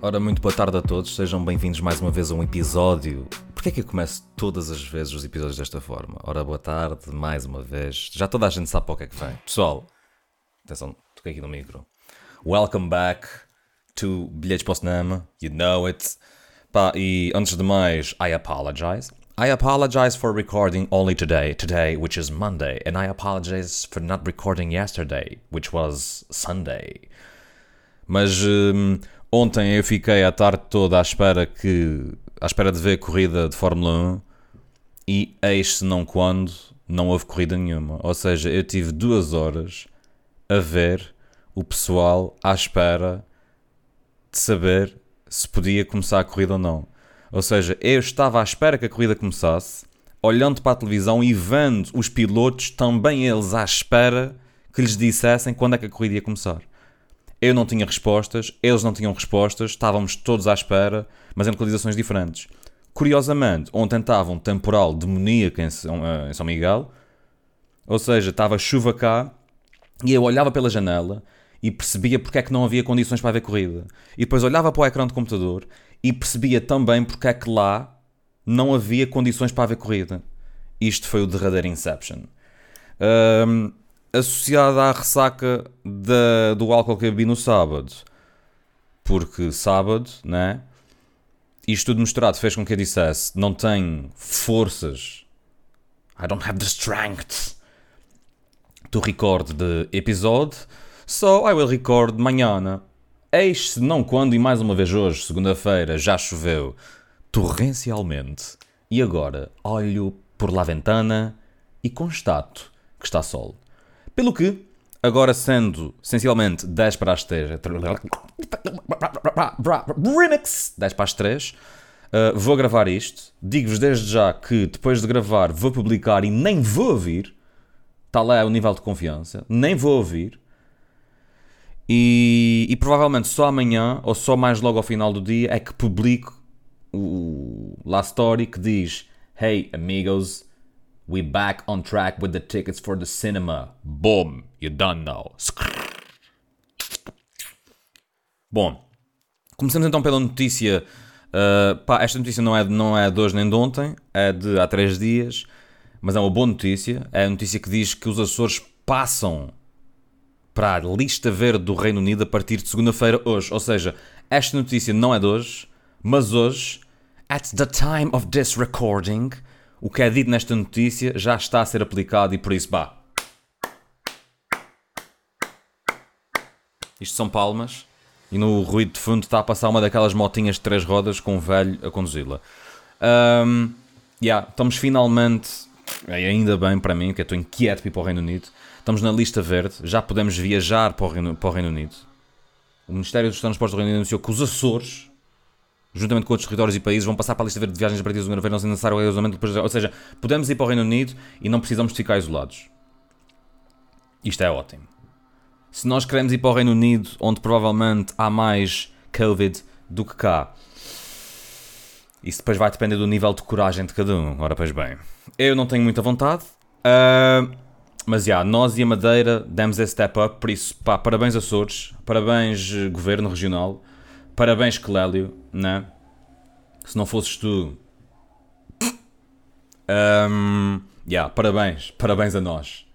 Ora, muito boa tarde a todos, sejam bem-vindos mais uma vez a um episódio. Porquê é que eu começo todas as vezes os episódios desta forma? Ora, boa tarde, mais uma vez. Já toda a gente sabe para o que é que vem. Pessoal, atenção, toquei aqui no micro. Welcome back to Bilhetes para o Cinema, you know it. Pá, e antes de mais, I apologize. I apologize for recording only today, today, which is Monday, and I apologize for not recording yesterday, which was Sunday. Mas hum, ontem eu fiquei a tarde toda à espera que à espera de ver a corrida de Fórmula 1 e eis se não quando não houve corrida nenhuma. Ou seja, eu tive duas horas a ver o pessoal à espera de saber se podia começar a corrida ou não. Ou seja, eu estava à espera que a corrida começasse, olhando para a televisão e vendo os pilotos também eles à espera que lhes dissessem quando é que a corrida ia começar. Eu não tinha respostas, eles não tinham respostas, estávamos todos à espera, mas em localizações diferentes. Curiosamente, ontem estava um temporal demoníaco em São, eh, em São Miguel, ou seja, estava chuva cá, e eu olhava pela janela e percebia porque é que não havia condições para haver corrida. E depois olhava para o ecrã de computador e percebia também porque é que lá não havia condições para haver corrida. Isto foi o derradeiro Inception. Ahm, associada à ressaca da- do álcool que eu bebi no sábado. Porque sábado, né? Isto tudo misturado fez com que eu dissesse: não tenho forças. I don't have the strength to record the episode, so I will record manhã. Eis se não quando, e mais uma vez hoje, segunda-feira, já choveu torrencialmente. E agora olho por la ventana e constato que está sol. Pelo que, agora sendo essencialmente 10 para as 3, remix 10 para as 3, uh, vou gravar isto. Digo-vos desde já que depois de gravar vou publicar e nem vou ouvir. Tal é o nível de confiança. Nem vou ouvir. E, e provavelmente só amanhã, ou só mais logo ao final do dia, é que publico o last story que diz Hey amigos, we back on track with the tickets for the cinema. Boom, you done now. Bom, começamos então pela notícia. uh, pá, esta notícia não é, não é de hoje nem de ontem, é de há três dias, mas é uma boa notícia. É a notícia que diz que os Açores passam para a lista verde do Reino Unido a partir de segunda-feira, hoje. Ou seja, esta notícia não é de hoje, mas hoje, at the time of this recording, o que é dito nesta notícia já está a ser aplicado e por isso, bah. Isto são palmas e no ruído de fundo está a passar uma daquelas motinhas de três rodas com um velho a conduzi-la. Um, yeah, estamos finalmente, e ainda bem para mim, que eu estou inquieto para ir para o Reino Unido, estamos na lista verde, já podemos viajar para o Reino, para o Reino Unido. O Ministério dos Transportes do Reino Unido anunciou que os Açores, juntamente com outros territórios e países, vão passar para a lista verde de viagens a partir de segunda-feira, não se necessário o isolamento ou seja, podemos ir para o Reino Unido e não precisamos de ficar isolados. Isto é ótimo. Se nós queremos ir para o Reino Unido, onde provavelmente há mais Covid do que cá, isso depois vai depender do nível de coragem de cada um. Ora, pois bem, eu não tenho muita vontade, ah, mas já, nós e a Madeira demos esse step up, por isso, pá, parabéns Açores, parabéns eh, Governo Regional, parabéns Clélio, né? Se não fosses tu. Um, yeah, parabéns, parabéns a nós.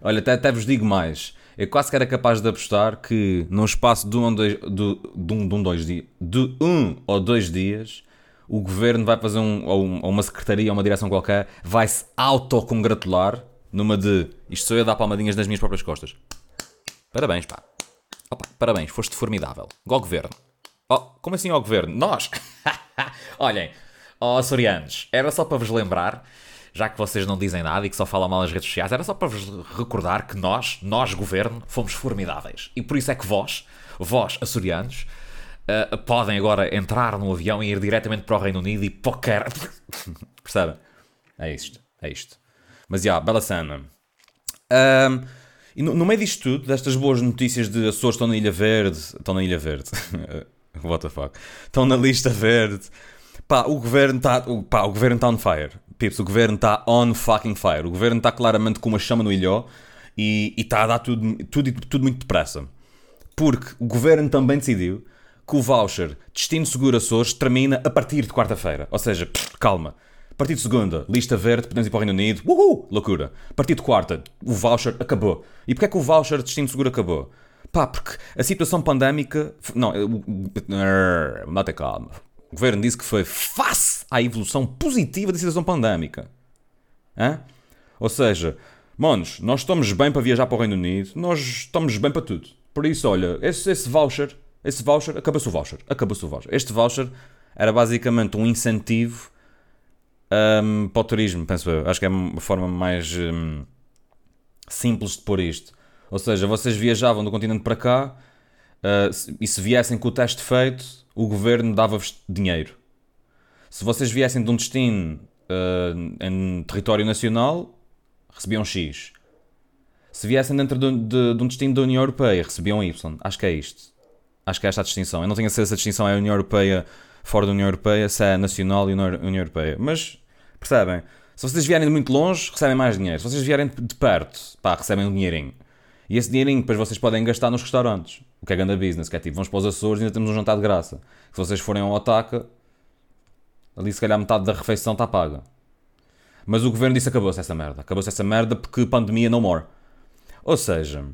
Olha, até, até vos digo mais. Eu quase que era capaz de apostar que num espaço de um, dois, de, de um, de um, dois dias, de um ou dois dias, o governo vai fazer um, ou, um- ou uma secretaria, ou uma direção qualquer, vai se autocongratular numa de isto sou eu a dar palmadinhas nas minhas próprias costas. Parabéns, pá. Opa, parabéns, foste formidável. Ó governo. Oh, como assim ao governo? Nós! Olhem, ó açorianos, era só para vos lembrar, já que vocês não dizem nada e que só falam mal nas redes sociais, era só para vos recordar que nós, nós governo, fomos formidáveis. E por isso é que vós, vós açorianos, ah, podem agora entrar no avião e ir diretamente para o Reino Unido e poker. Percebem? É isto, é isto. Mas já, bela cena. Ahm, e no, no meio disto tudo, destas boas notícias de Açores estão na Ilha Verde, estão na Ilha Verde, what the fuck, estão na lista verde, pá, o governo está, pá, o governo está on fire, pips, o governo está on fucking fire, o governo está claramente com uma chama no ilhó e está a dar tudo, tudo, tudo muito depressa, porque o governo também decidiu que o voucher Destino Seguro Açores termina a partir de quarta-feira. Ou seja, calma. A partir de segunda, lista verde, podemos ir para o Reino Unido. Uhul! Loucura. A partir de quarta, o voucher acabou. E porquê é que o voucher Destino Seguro acabou? Pá, porque a situação pandémica. Não, mata calma. O governo disse que foi face à evolução positiva da situação pandémica. Hã? Ou seja, manos, nós estamos bem para viajar para o Reino Unido, nós estamos bem para tudo. Por isso, olha, esse, esse voucher, esse voucher, acabou-se o voucher, acabou-se o voucher. Este voucher era basicamente um incentivo um, para o turismo, penso eu. Acho que é uma forma mais um, simples de pôr isto. Ou seja, vocês viajavam do continente para cá uh, e se viessem com o teste feito, o governo dava-vos dinheiro. Se vocês viessem de um destino uh, em território nacional, recebiam X. Se viessem dentro de, de, de, um destino da União Europeia, recebiam Y. Acho que é isto. Acho que é esta a distinção. Eu não tenho a certeza se a distinção é a União Europeia fora da União Europeia, se é nacional e União Europeia. Mas, percebem? Se vocês vierem de muito longe, recebem mais dinheiro. Se vocês vierem de perto, pá, recebem um dinheirinho. E esse dinheirinho depois vocês podem gastar nos restaurantes. O que é grande business, que é tipo, vamos para os Açores e ainda temos um jantar de graça. Se vocês forem ao Otaka, ali se calhar metade da refeição está paga. Mas o governo disse acabou-se essa merda. Acabou-se essa merda porque pandemia no more. Ou seja,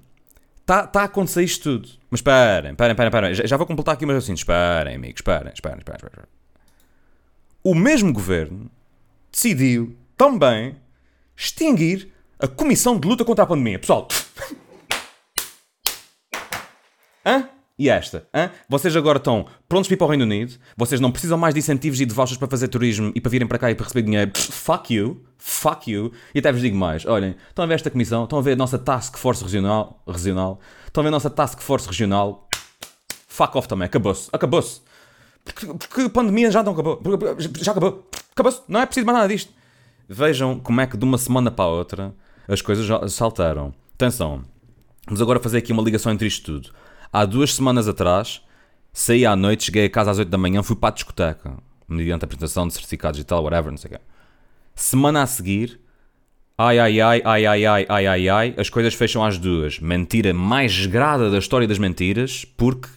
está tá a acontecer isto tudo. Mas esperem, esperem, esperem, esperem. Já, já vou completar aqui, mas assim, esperem, amigos, esperem, esperem, esperem, esperem. O mesmo governo decidiu também extinguir a Comissão de Luta contra a Pandemia. Pessoal. Hã? E esta? Hã? Vocês agora estão prontos para ir para o Reino Unido? Vocês não precisam mais de incentivos e de vouchers para fazer turismo e para virem para cá e para receber dinheiro? Fuck you. Fuck you. E até vos digo mais. Olhem, estão a ver esta comissão? Estão a ver a nossa Task Force Regional? regional estão a ver a nossa Task Force Regional? Fuck off também. Acabou-se. Acabou-se. Porque, porque a pandemia já não acabou. Já acabou. Acabou-se. Não é preciso mais nada disto. Vejam como é que de uma semana para a outra as coisas já saltaram. Atenção. Vamos agora fazer aqui uma ligação entre isto tudo. Há duas semanas atrás, saí à noite, cheguei a casa às 8 da manhã, fui para a discoteca, mediante a apresentação de certificados e tal, whatever, não sei o quê. Semana a seguir, ai ai ai, ai ai ai, ai ai ai, as coisas fecham às duas. Mentira mais grada da história das mentiras, porque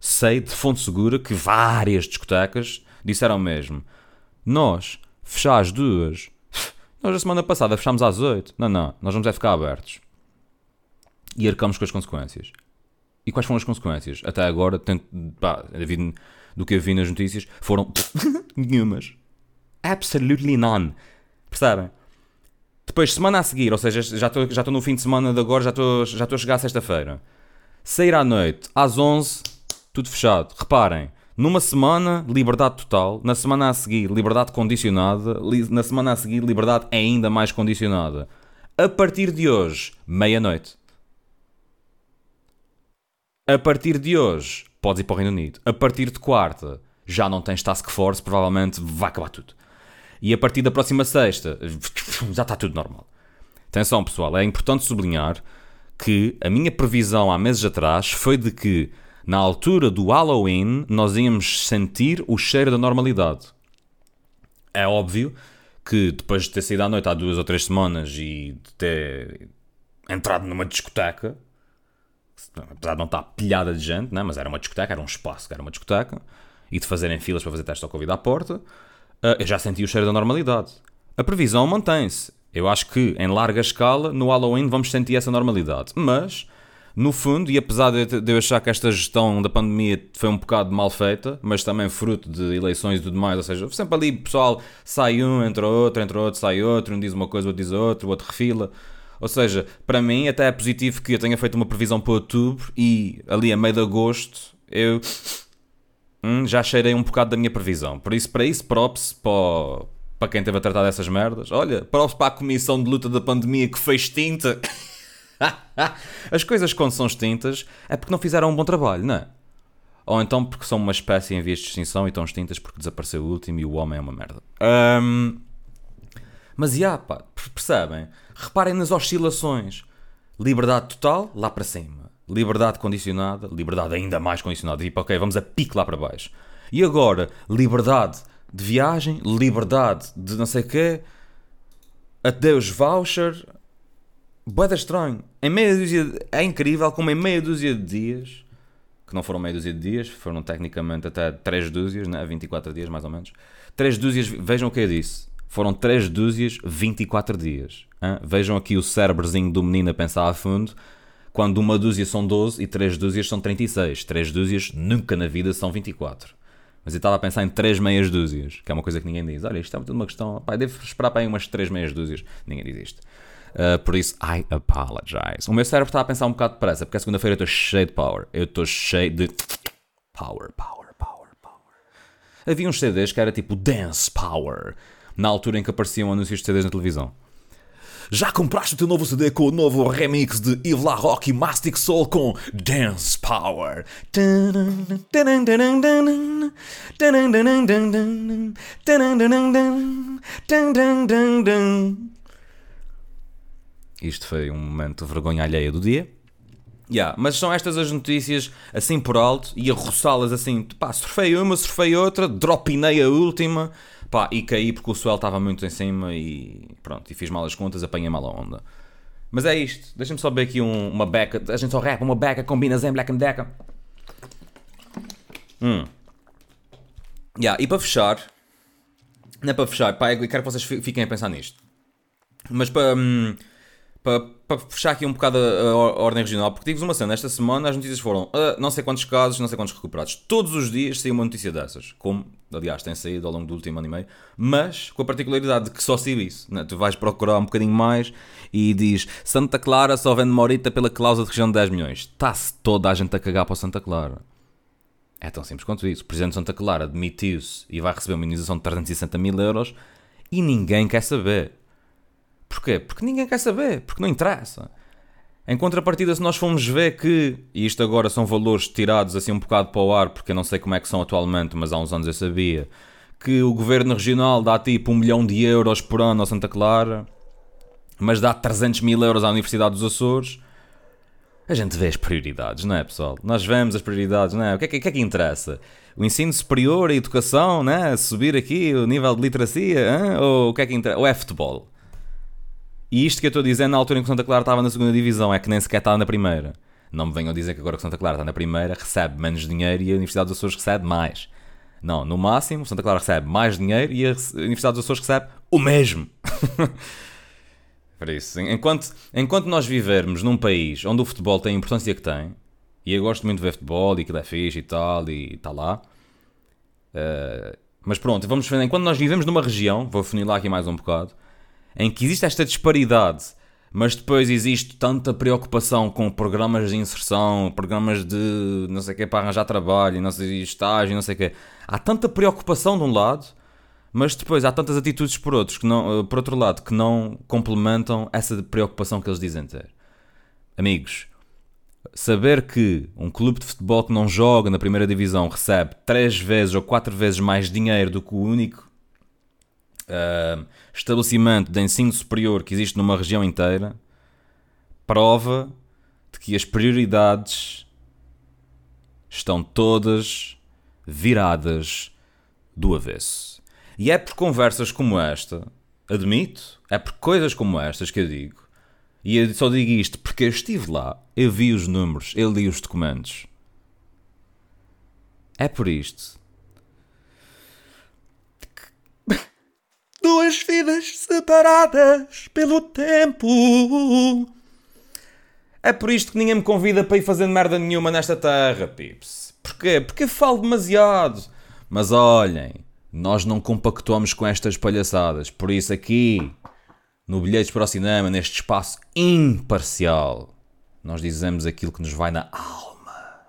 sei de fonte segura que várias discotecas disseram mesmo: Nós, fechar às duas. Nós, a semana passada, fechámos às 8. Não, não, nós vamos é ficar abertos. E arcamos com as consequências. E quais foram as consequências? Até agora, tento, pá, do que eu vi nas notícias, foram nenhumas. Absolutely none. Percebem? Depois, semana a seguir, ou seja, já estou já no fim de semana de agora, já estou já a chegar à sexta-feira. Sair à noite, às 11, tudo fechado. Reparem, numa semana, liberdade total. Na semana a seguir, liberdade condicionada. Na semana a seguir, liberdade ainda mais condicionada. A partir de hoje, meia-noite. A partir de hoje, podes ir para o Reino Unido. A partir de quarta, já não tens task force, provavelmente vai acabar tudo. E a partir da próxima sexta, já está tudo normal. Atenção, pessoal, é importante sublinhar que a minha previsão há meses atrás foi de que, na altura do Halloween, nós íamos sentir o cheiro da normalidade. É óbvio que depois de ter saído à noite há duas ou três semanas e de ter entrado numa discoteca, apesar de não estar pilhada de gente, né? mas era uma discoteca, era um espaço, era uma discoteca, e de fazerem filas para fazer testes ao Covid à porta, uh, eu já senti o cheiro da normalidade. A previsão mantém-se. Eu acho que, em larga escala, no Halloween vamos sentir essa normalidade. Mas, no fundo, e apesar de eu achar que esta gestão da pandemia foi um bocado mal feita, mas também fruto de eleições e tudo mais, ou seja, sempre ali pessoal sai um, entra outro, entra outro, sai outro, um diz uma coisa, outro diz outro, outro refila. Ou seja, para mim até é positivo que eu tenha feito uma previsão para outubro e ali a meio de agosto eu hum, já cheirei um bocado da minha previsão. Por isso, para isso, props para, para quem teve a tratar dessas merdas. Olha, props para a comissão de luta da pandemia que foi extinta. As coisas quando são extintas é porque não fizeram um bom trabalho, não é? Ou então porque são uma espécie em vias de extinção e estão extintas porque desapareceu o último e o homem é uma merda. Um, mas, já, pá, percebem? Reparem nas oscilações. Liberdade total, lá para cima. Liberdade condicionada, liberdade ainda mais condicionada. Tipo, ok, vamos a pique lá para baixo. E agora, liberdade de viagem, liberdade de não sei o quê, adeus voucher. Boeda estranho. Em meia dúzia de... É incrível como em meia dúzia de dias que não foram meia dúzia de dias, foram tecnicamente até 3 dúzias, né? 24 dias mais ou menos. 3 dúzias, vejam o que eu disse. Foram 3 dúzias, 24 dias. Hein? Vejam aqui o cérebrozinho do menino a pensar a fundo. Quando uma dúzia são 12 e 3 dúzias são 36. 3 dúzias nunca na vida são 24. Mas eu estava a pensar em 3 meias dúzias, que é uma coisa que ninguém diz. Olha, isto é uma questão. Pá, devo esperar para aí umas 3 meias dúzias. Ninguém diz isto. Uh, por isso, I apologize. O meu cérebro está a pensar um bocado depressa, porque a segunda-feira eu estou cheio de power. Eu estou cheio de. Power, power, power, power. Havia uns CDs que era tipo Dance Power, na altura em que apareciam anúncios de CDs na televisão. Já compraste o teu novo CD com o novo remix de Yves La Rock e Mastic Soul com Dance Power? Isto foi um momento de vergonha alheia do dia. Yeah, mas são estas as notícias assim por alto e a roçá-las assim, pá, surfei uma, surfei outra, dropinei a última Pá, e caí porque o suelo estava muito em cima e pronto, e fiz mal as contas, apanhei mal a onda. Mas é isto, deixa-me só ver aqui um, uma beca, a gente só rap, uma beca, combina Zen Black and Decker. Hum. Yeah, e para fechar, não é para fechar, pá, eu quero que vocês fiquem a pensar nisto. Mas para, hum, para, para fechar aqui um bocado a, a, ordem regional, porque digo-vos uma cena, esta semana as notícias foram uh, não sei quantos casos, não sei quantos recuperados. Todos os dias saiu uma notícia dessas, como aliás tem saído ao longo do último ano e meio, mas com a particularidade de que só saiu isso. Né? Tu vais procurar um bocadinho mais e diz Santa Clara só vende Morita pela cláusula de região de 10 milhões. Está-se toda a gente a cagar para o Santa Clara. É tão simples quanto isso. O presidente de Santa Clara demitiu-se e vai receber uma indenização de 360 mil euros e ninguém quer saber. Porquê? Porque ninguém quer saber, porque não interessa. Em contrapartida, se nós formos ver que, e isto agora são valores tirados assim um bocado para o ar, porque eu não sei como é que são atualmente, mas há uns anos eu sabia, que o governo regional dá tipo um milhão de euros por ano ao Santa Clara, mas dá 300 mil euros à Universidade dos Açores, a gente vê as prioridades, não é, pessoal? Nós vemos as prioridades, não é? O que é que, é que interessa? O ensino superior, a educação, né? subir aqui o nível de literacia, hein? ou o que é que interessa? Ou é futebol? E isto que eu estou dizer na altura em que Santa Clara estava na segunda divisão, é que nem sequer estava na primeira. Não me venham dizer que agora que Santa Clara está na primeira recebe menos dinheiro e a Universidade dos Açores recebe mais. Não, no máximo, Santa Clara recebe mais dinheiro e a Universidade dos Açores recebe o mesmo. Por isso, enquanto, enquanto nós vivermos num país onde o futebol tem a importância que tem, e eu gosto muito de ver futebol e que é fixe e tal, e está lá. Uh, mas pronto, vamos ver, enquanto nós vivemos numa região, vou funilar aqui mais um bocado, em que existe esta disparidade, mas depois existe tanta preocupação com programas de inserção, programas de não sei o que para arranjar trabalho, não sei estágio, não sei o que. Há tanta preocupação de um lado, mas depois há tantas atitudes por outros que não, por outro lado que não complementam essa preocupação que eles dizem ter. Amigos, saber que um clube de futebol que não joga na primeira divisão recebe três vezes ou quatro vezes mais dinheiro do que o único uh, estabelecimento de ensino superior que existe numa região inteira prova de que as prioridades estão todas viradas do avesso. E é por conversas como esta, admito, é por coisas como estas que eu digo, e eu só digo isto porque eu estive lá, eu vi os números, eu li os documentos. É por isto Duas vidas separadas pelo tempo. É por isto que ninguém me convida para ir fazendo merda nenhuma nesta terra, pips. Porquê? Porque falo demasiado. Mas olhem, nós não compactuamos com estas palhaçadas. Por isso aqui, no Bilhetes para o Cinema, neste espaço imparcial, nós dizemos aquilo que nos vai na alma.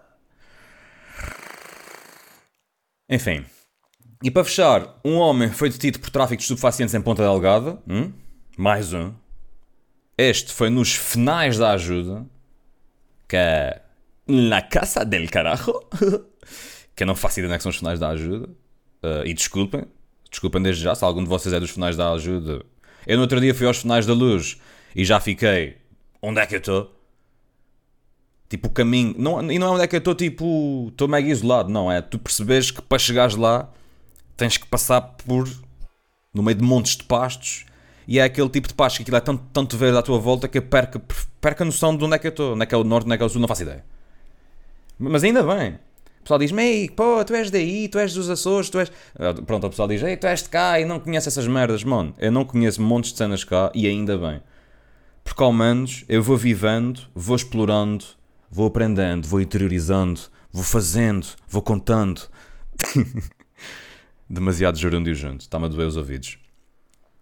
Enfim. E para fechar, um homem foi detido por tráfico de estupefacientes em Ponta Delgada. Hum? Mais um. Este foi nos finais da ajuda. Que é. La Casa del Carajo. que eu não faço ideia onde é são os finais da ajuda. Uh, e desculpem. Desculpem desde já se algum de vocês é dos finais da ajuda. Eu no outro dia fui aos finais da luz e já fiquei. Onde é que eu estou? Tipo, o caminho. Não, e não é onde é que eu estou, tipo. Estou mega isolado. Não, é tu perceberes que para chegares lá tens que passar por no meio de montes de pastos e é aquele tipo de pasto que aquilo é tanto, tanto verde à tua volta que eu perca a noção de onde é que eu estou, onde é que é o norte, onde é que é o sul, não faço ideia. Mas ainda bem. O pessoal diz-me, ei, pô, tu és daí, tu és dos Açores, tu és. Ah, Pronto, o pessoal diz, ei, tu és de cá e não conhece essas merdas. Mano, eu não conheço montes de cenas cá e ainda bem. Porque ao menos eu vou vivendo, vou explorando, vou aprendendo, vou interiorizando, vou fazendo, vou contando. Demasiado gerúndio junto, está-me a doer os ouvidos.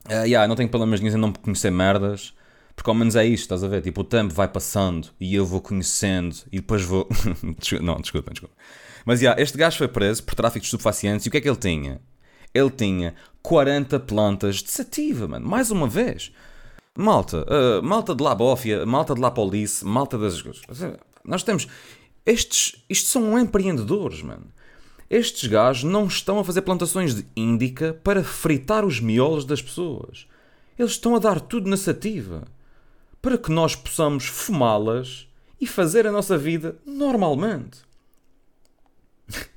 Uh, yeah, não tenho problemas nenhum em não conhecer merdas, porque ao menos é isto, estás a ver? Tipo, o tempo vai passando e eu vou conhecendo e depois vou. não, desculpa, desculpa. Mas yeah, este gajo foi preso por tráfico de estupefacientes e o que é que ele tinha? Ele tinha 40 plantas de sativa, mano. Mais uma vez. Malta, uh, malta de lá bófia, malta de lá police, malta das. Nós temos. Estes. Isto são empreendedores, mano. Estes gajos não estão a fazer plantações de índica para fritar os miolos das pessoas. Eles estão a dar tudo na sativa. Para que nós possamos fumá-las e fazer a nossa vida normalmente.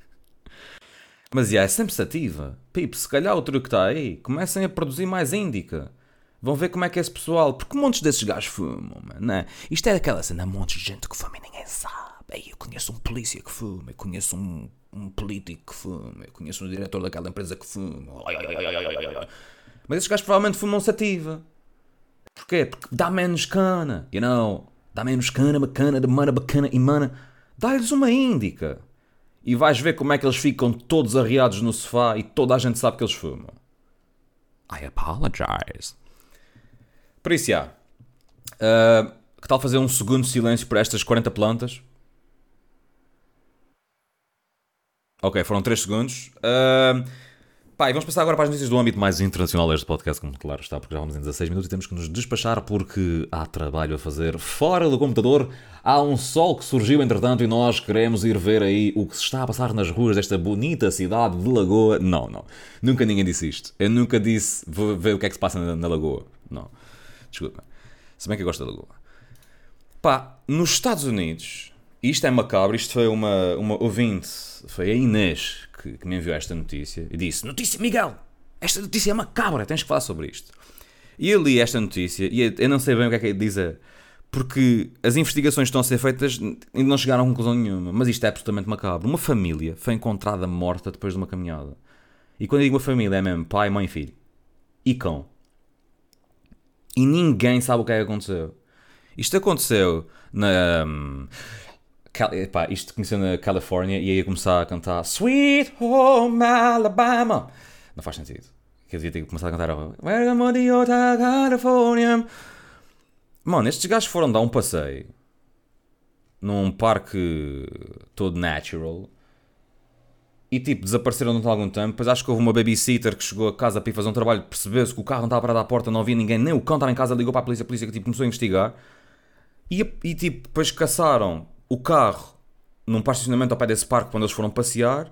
Mas já é sempre sativa. Pipe, se calhar o truque está aí. Comecem a produzir mais índica. Vão ver como é que é esse pessoal. Porque montes desses gajos fumam, mano. Né? Isto é daquela cena, montes de gente que fuma e ninguém sabe. Ei, eu conheço um polícia que fuma, eu conheço um, um político que fuma, eu conheço um diretor daquela empresa que fuma. Mas esses gajos provavelmente fumam sativa. Porquê? Porque dá menos cana. You know? Dá menos cana, bacana, de mana bacana e mana. Dá-lhes uma índica. E vais ver como é que eles ficam todos arriados no sofá e toda a gente sabe que eles fumam. I apologize. Por isso, já. Uh, que tal fazer um segundo silêncio por estas 40 plantas? Ok, foram 3 segundos. Uh, pá, e vamos passar agora para as notícias do âmbito mais internacional deste podcast, como claro está, porque já vamos em 16 minutos e temos que nos despachar porque há trabalho a fazer fora do computador. Há um sol que surgiu entretanto e nós queremos ir ver aí o que se está a passar nas ruas desta bonita cidade de Lagoa. Não, não. Nunca ninguém disse isto. Eu nunca disse ver o que é que se passa na, na Lagoa. Não. Desculpa. Se bem que eu gosto da Lagoa. Pá, nos Estados Unidos, isto é macabro, isto foi uma, uma ouvinte, foi a Inês que, que me enviou esta notícia e disse: Notícia, Miguel, esta notícia é macabra, tens que falar sobre isto. E eu li esta notícia e eu não sei bem o que é que é dizer, porque as investigações que estão a ser feitas ainda não chegaram a conclusão nenhuma, mas isto é absolutamente macabro. Uma família foi encontrada morta depois de uma caminhada. E quando eu digo uma família é mesmo pai, mãe filho. E cão. E ninguém sabe o que é que aconteceu. Isto aconteceu na. Um, epá, isto conheceu na Califórnia e aí ia começar a cantar Sweet Home Alabama. Não faz sentido. Que eu devia ter começado a cantar Welcome to California. Mano, estes gajos foram dar um passeio num parque todo natural e tipo, desapareceram durante algum tempo. Depois acho que houve uma babysitter que chegou a casa para ir fazer um trabalho, percebeu-se que o carro não estava parado à porta, não havia ninguém, nem o cão estava em casa, ligou para a polícia, a polícia que tipo, começou a investigar. E, e tipo, depois caçaram o carro num de estacionamento ao pé desse parque quando eles foram passear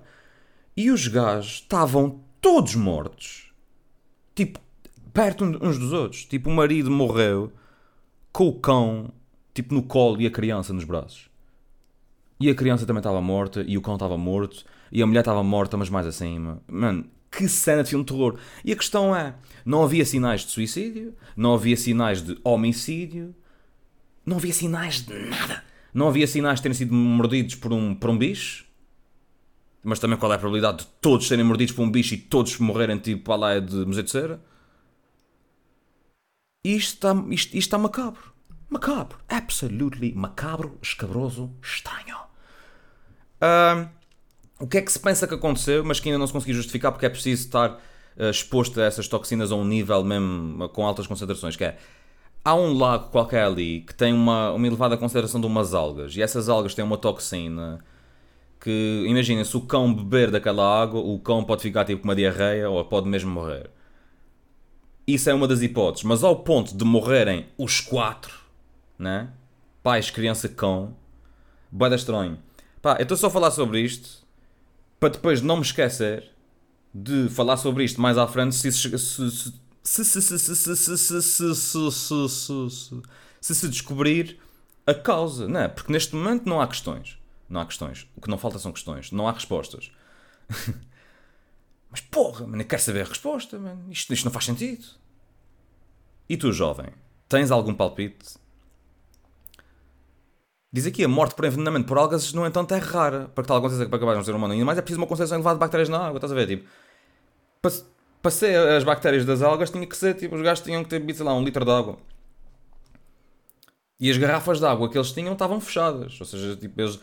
e os gajos estavam todos mortos. Tipo, perto uns dos outros. Tipo, o marido morreu com o cão, tipo, no colo e a criança nos braços. E a criança também estava morta e o cão estava morto e a mulher estava morta, mas mais acima. Mano, que cena de filme de terror. E a questão é: não havia sinais de suicídio, não havia sinais de homicídio, não havia sinais de nada. Não havia sinais de terem sido mordidos por um, por um bicho. Mas também qual é a probabilidade de todos serem mordidos por um bicho e todos morrerem tipo a lá de museu de cera? Isto está, isto, isto está macabro. Macabro. Absolutely macabro, escabroso, estranho. Um, o que é que se pensa que aconteceu, mas que ainda não se conseguiu justificar porque é preciso estar uh, exposto a essas toxinas a um nível mesmo com altas concentrações, que é há um lago qualquer ali que tem uma, uma elevada concentração de umas algas e essas algas têm uma toxina que, imaginem, se o cão beber daquela água, o cão pode ficar tipo com uma diarreia ou pode mesmo morrer. Isso é uma das hipóteses, mas ao ponto de morrerem os quatro, né? Pais, criança, cão, boeda estranho. Pá, eu estou só a falar sobre isto para depois não me esquecer de falar sobre isto mais à frente se se se se se se se se se se se se descobrir a causa, não é? Porque neste momento não há questões. Não há questões. O que não falta são questões. Não há respostas. Mas porra, mano, eu quero saber a resposta, mano. Isto, isto não faz sentido. E tu, jovem, tens algum palpite? Diz aqui, a morte por envenenamento por algas, no entanto, é rara. Para que tal aconteça para acabar de um ser humano. Ainda mais é preciso uma concentração elevada de bactérias na água, estás a ver? Tipo, para, para ser as bactérias das algas, tinha que ser, tipo, os gajos tinham que ter sei lá, um litro de água. E as garrafas de água que eles tinham estavam fechadas. Ou seja, tipo, eles,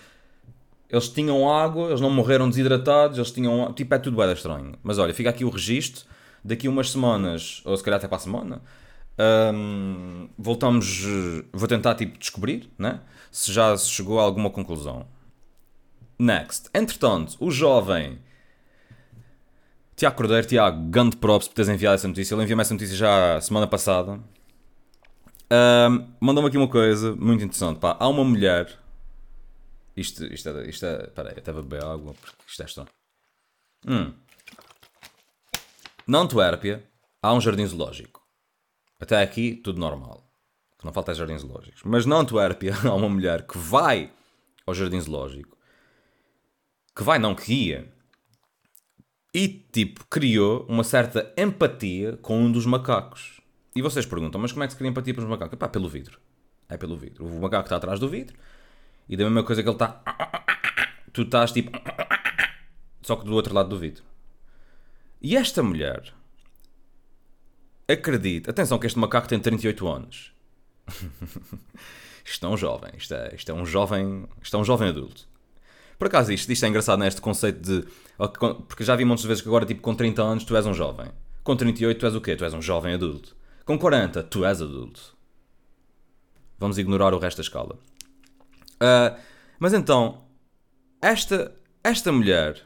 eles tinham água, eles não morreram desidratados, eles tinham. Tipo, é tudo bem estranho. Mas olha, fica aqui o registro. Daqui umas semanas, ou se calhar até para a semana, hum, voltamos. Vou tentar, tipo, descobrir, né? Se já se chegou a alguma conclusão. Next. Entretanto, o jovem. Tiago Cordeiro, Tiago, grande props por teres enviado essa notícia. Ele enviou-me essa notícia já semana passada. Um, Mandou-me aqui uma coisa muito interessante. Pá. Há uma mulher. Isto, isto é. Isto é peraí, até vou beber água porque isto é estranho. Hum. Na Antuérpia há um jardim zoológico. Até aqui tudo normal. Que não falta é jardins zoológicos. Mas na Antuérpia há uma mulher que vai ao jardim zoológico. Que vai, não, que ia. E tipo, criou uma certa empatia com um dos macacos. E vocês perguntam, mas como é que se cria empatia para os macacos? Pá, pelo vidro. É pelo vidro. O macaco está atrás do vidro e da mesma coisa que ele está. Tu estás tipo. Só que do outro lado do vidro. E esta mulher. Acredita. Atenção, que este macaco tem 38 anos. isto é um jovem. Isto é, isto é um jovem. Isto é um jovem adulto. Por acaso, isto, isto é engraçado neste conceito de. Porque já vi muitas vezes que agora, tipo, com 30 anos, tu és um jovem. Com 38, tu és o quê? Tu és um jovem adulto. Com 40, tu és adulto. Vamos ignorar o resto da escala. Uh, mas então, esta, esta mulher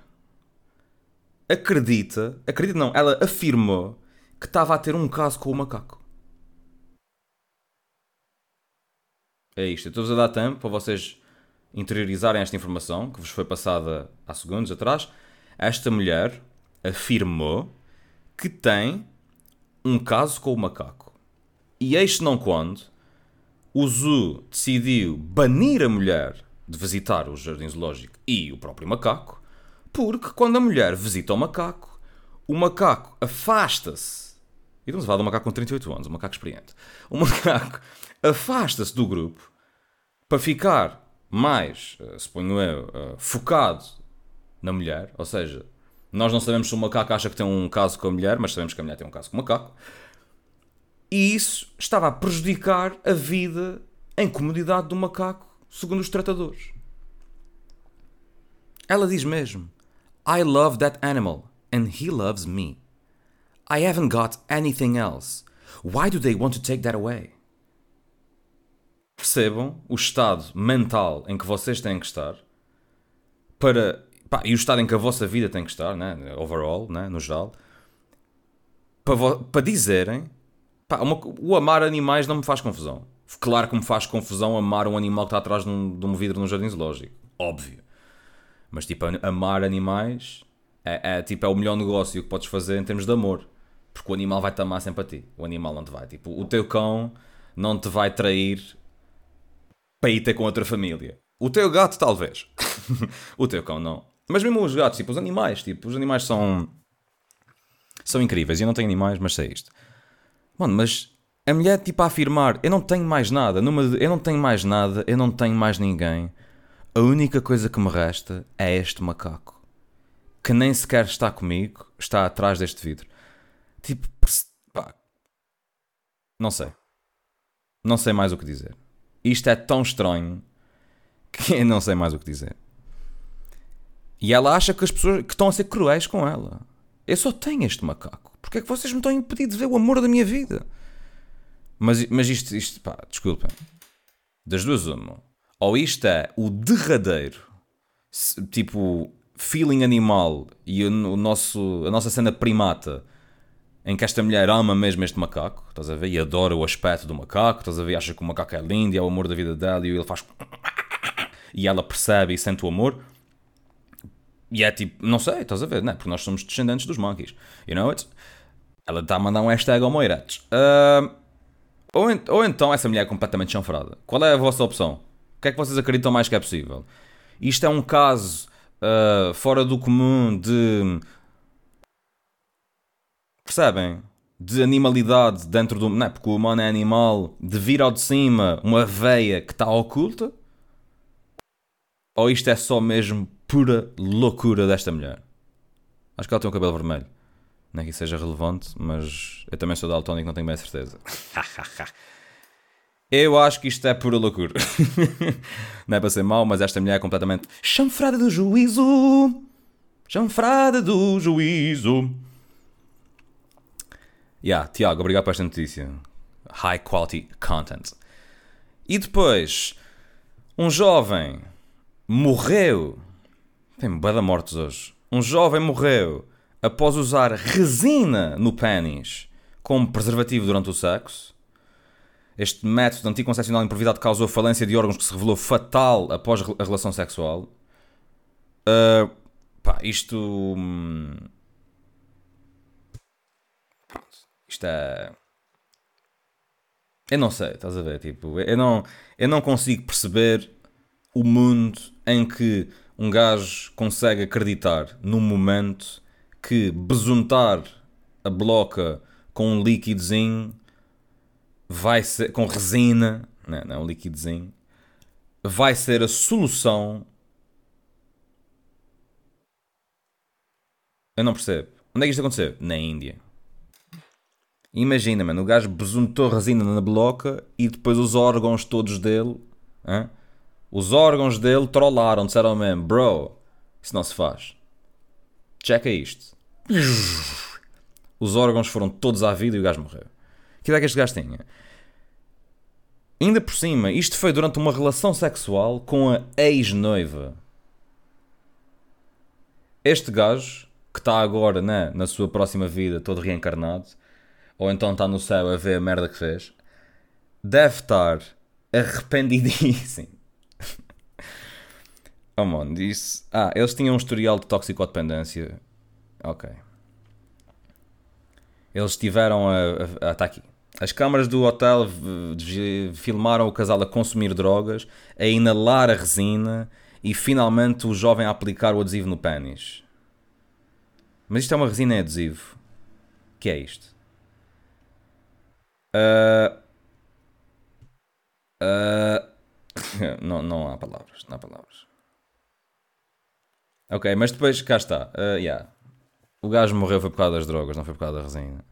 acredita, acredita não, ela afirmou que estava a ter um caso com o macaco. É isto, eu estou-vos a dar tempo para vocês interiorizarem esta informação que vos foi passada há segundos atrás. Esta mulher afirmou que tem um caso com o macaco. E eis não quando o zoo decidiu banir a mulher de visitar o jardim zoológico e o próprio macaco, porque quando a mulher visita o macaco, o macaco afasta-se. E estamos a falar de um macaco com 38 anos, um macaco experiente. O macaco afasta-se do grupo para ficar mais, eh, suponho eu, eh, focado na mulher. Ou seja, nós não sabemos se o macaco acha que tem um caso com a mulher, mas sabemos que a mulher tem um caso com o macaco. E isso estava a prejudicar a vida em comunidade do macaco, segundo os tratadores. Ela diz mesmo: I love that animal and he loves me. I haven't got anything else. Why do they want to take that away? Percebam o estado mental em que vocês têm que estar para. Pá, e o estado em que a vossa vida tem que estar, né? overall, né? no geral, para, dizerem Pá, uma, o amar animais não me faz confusão. Claro que me faz confusão amar um animal que está atrás de um, de um vidro num jardim zoológico. Óbvio. Mas tipo, amar animais é, é, tipo, é o melhor negócio que podes fazer em termos de amor. Porque o animal vai-te amar sempre a ti. O animal não te vai. Tipo, o teu cão não te vai trair para ir ter com outra família. O teu gato, talvez. o teu cão, não. Mas mesmo os gatos, tipo, os animais, tipo, os animais são. são incríveis. Eu não tenho animais, mas sei isto. Mano, mas a mulher tipo a afirmar: Eu não tenho mais nada, numa, eu não tenho mais nada, eu não tenho mais ninguém. A única coisa que me resta é este macaco. Que nem sequer está comigo, está atrás deste vidro. Tipo, pá. Não sei. Não sei mais o que dizer. Isto é tão estranho que eu não sei mais o que dizer. E ela acha que as pessoas que estão a ser cruéis com ela. Eu só tenho este macaco. Porque é que vocês me estão a impedir de ver o amor da minha vida? Mas, mas isto, isto, pá, desculpem. Das duas, uma. Ou isto é o derradeiro, tipo, feeling animal e o, o nosso, a nossa cena primata em que esta mulher ama mesmo este macaco, estás a ver? E adora o aspecto do macaco, estás a ver? Acha que o macaco é lindo e é o amor da vida dela e ele faz. E ela percebe e sente o amor. E é tipo, não sei, estás a ver, não é? Porque nós somos descendentes dos monkeys. You know it? Ela está a mandar um hashtag ao Moirates. Uh, ou, ou então essa mulher é completamente chanfrada. Qual é a vossa opção? O que é que vocês acreditam mais que é possível? Isto é um caso uh, fora do comum de. Percebem? De animalidade dentro do. Não é porque o humano é animal. De vir ao de cima uma veia que está oculta. Ou isto é só mesmo pura loucura desta mulher? Acho que ela tem o cabelo vermelho. Não é que isso seja relevante, mas eu também sou daltónico, não tenho bem a certeza. eu acho que isto é pura loucura. não é para ser mau, mas esta mulher é completamente chanfrada do juízo. Chanfrada do juízo. Yeah, Tiago, obrigado por esta notícia. High quality content. E depois, um jovem morreu. Tem bada mortos hoje. Um jovem morreu após usar resina no pênis como preservativo durante o sexo. Este método anticoncepcional improvisado causou falência de órgãos que se revelou fatal após a relação sexual. Uh, pá, isto. Isto é. Eu não sei, estás a ver? Tipo, eu não, eu não consigo perceber o mundo em que um gajo consegue acreditar no momento que besuntar a bloca com um líquidozinho vai ser com resina, não, não é um líquidozinho, vai ser a solução. Eu não percebo. Onde é que isto aconteceu? Na Índia. Imagina, mano, o gajo besuntou resina na bloca e depois os órgãos todos dele, hein? os órgãos dele trollaram, disseram mesmo, bro, isso não se faz. Checa isto. Os órgãos foram todos à vida e o gajo morreu. Que ideia é que este gajo tinha? Ainda por cima, isto foi durante uma relação sexual com a ex-noiva. Este gajo, que está agora né, na sua próxima vida todo reencarnado, ou então está no céu a ver a merda que fez, deve estar arrependidíssimo. oh mano, disse. Ah, eles tinham um historial de toxicodependência. Ok. Eles tiveram a. Está aqui. As câmaras do hotel filmaram o casal a consumir drogas, a inalar a resina e finalmente o jovem a aplicar o adesivo no pênis. Mas isto é uma resina adesivo. O que é isto? Uh, uh, não, não há palavras. Não há palavras. Ok, mas depois cá está. Uh, yeah. O gajo morreu foi por causa das drogas, não foi por causa da resina.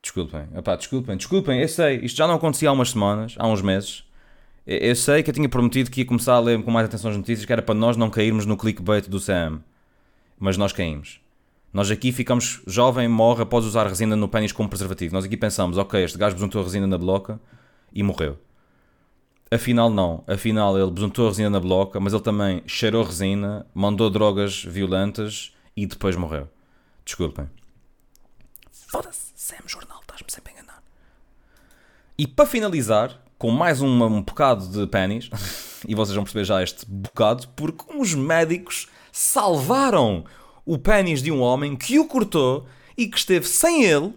Desculpem, Epá, desculpem, desculpem, eu sei, isto já não acontecia há umas semanas, há uns meses. Eu sei que eu tinha prometido que ia começar a ler com mais atenção as notícias, que era para nós não cairmos no clickbait do CM. Mas nós caímos. Nós aqui ficamos, jovem morre após usar resina no pênis como preservativo. Nós aqui pensamos, ok, este gajo besuntou a resina na bloca e morreu. Afinal não, afinal ele besuntou a resina na bloca, mas ele também cheirou resina, mandou drogas violentas e depois morreu. Desculpem. Foda-se, Sam Jornal, estás-me sempre a enganar. E para finalizar, com mais um, um bocado de pênis, e vocês vão perceber já este bocado, porque os médicos salvaram o pênis de um homem que o cortou e que esteve sem ele,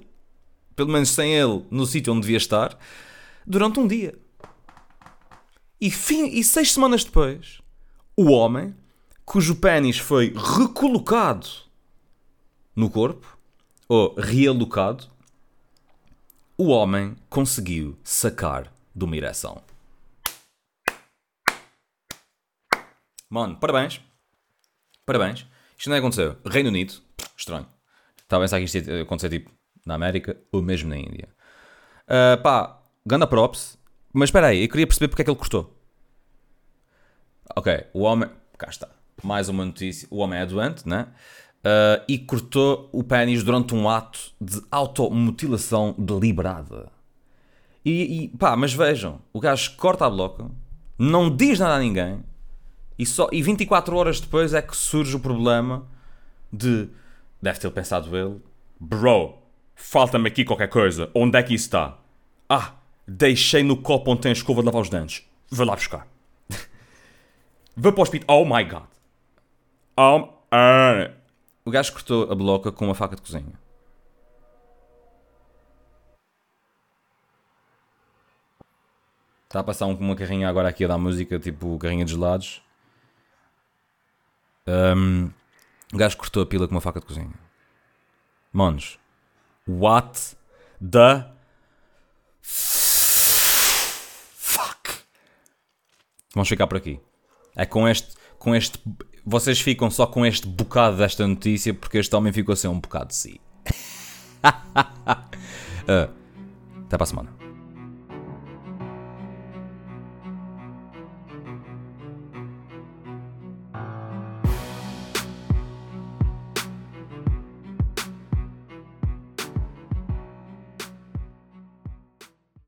pelo menos sem ele, no sítio onde devia estar, durante um dia. E, fim, e seis semanas depois, o homem, cujo pênis foi recolocado no corpo, ou realocado, o homem conseguiu sacar de uma ereção. Mano, parabéns. Parabéns. Isto não é aconteceu. Reino Unido, estranho. Estava a pensar que isto ia acontecer tipo na América ou mesmo na Índia. Uh, pá, ganda props. Mas espera aí, eu queria perceber porque é que ele cortou. Ok, o homem. Cá está. Mais uma notícia. O homem é doente, né? Uh, e cortou o pênis durante um ato de automutilação deliberada. E, e pá, mas vejam, o gajo corta a bloca, não diz nada a ninguém, e, só, e 24 horas depois é que surge o problema de. Deve ter pensado ele. Bro, falta-me aqui qualquer coisa. Onde é que isso está? Ah, deixei no copo onde tem a escova de lavar os dentes. Vou lá buscar. Vou para o hospital. Oh my god. Um, uh. O gajo cortou a bloca com uma faca de cozinha. Está a passar uma carrinha agora aqui a dar música, tipo carrinha de gelados. Um, o gajo cortou a pila com uma faca de cozinha. Mons, what the fuck? Vamos ficar por aqui. É com este, com este. Vocês ficam só com este bocado desta notícia porque este homem ficou sem um bocado de si. uh, até para a semana.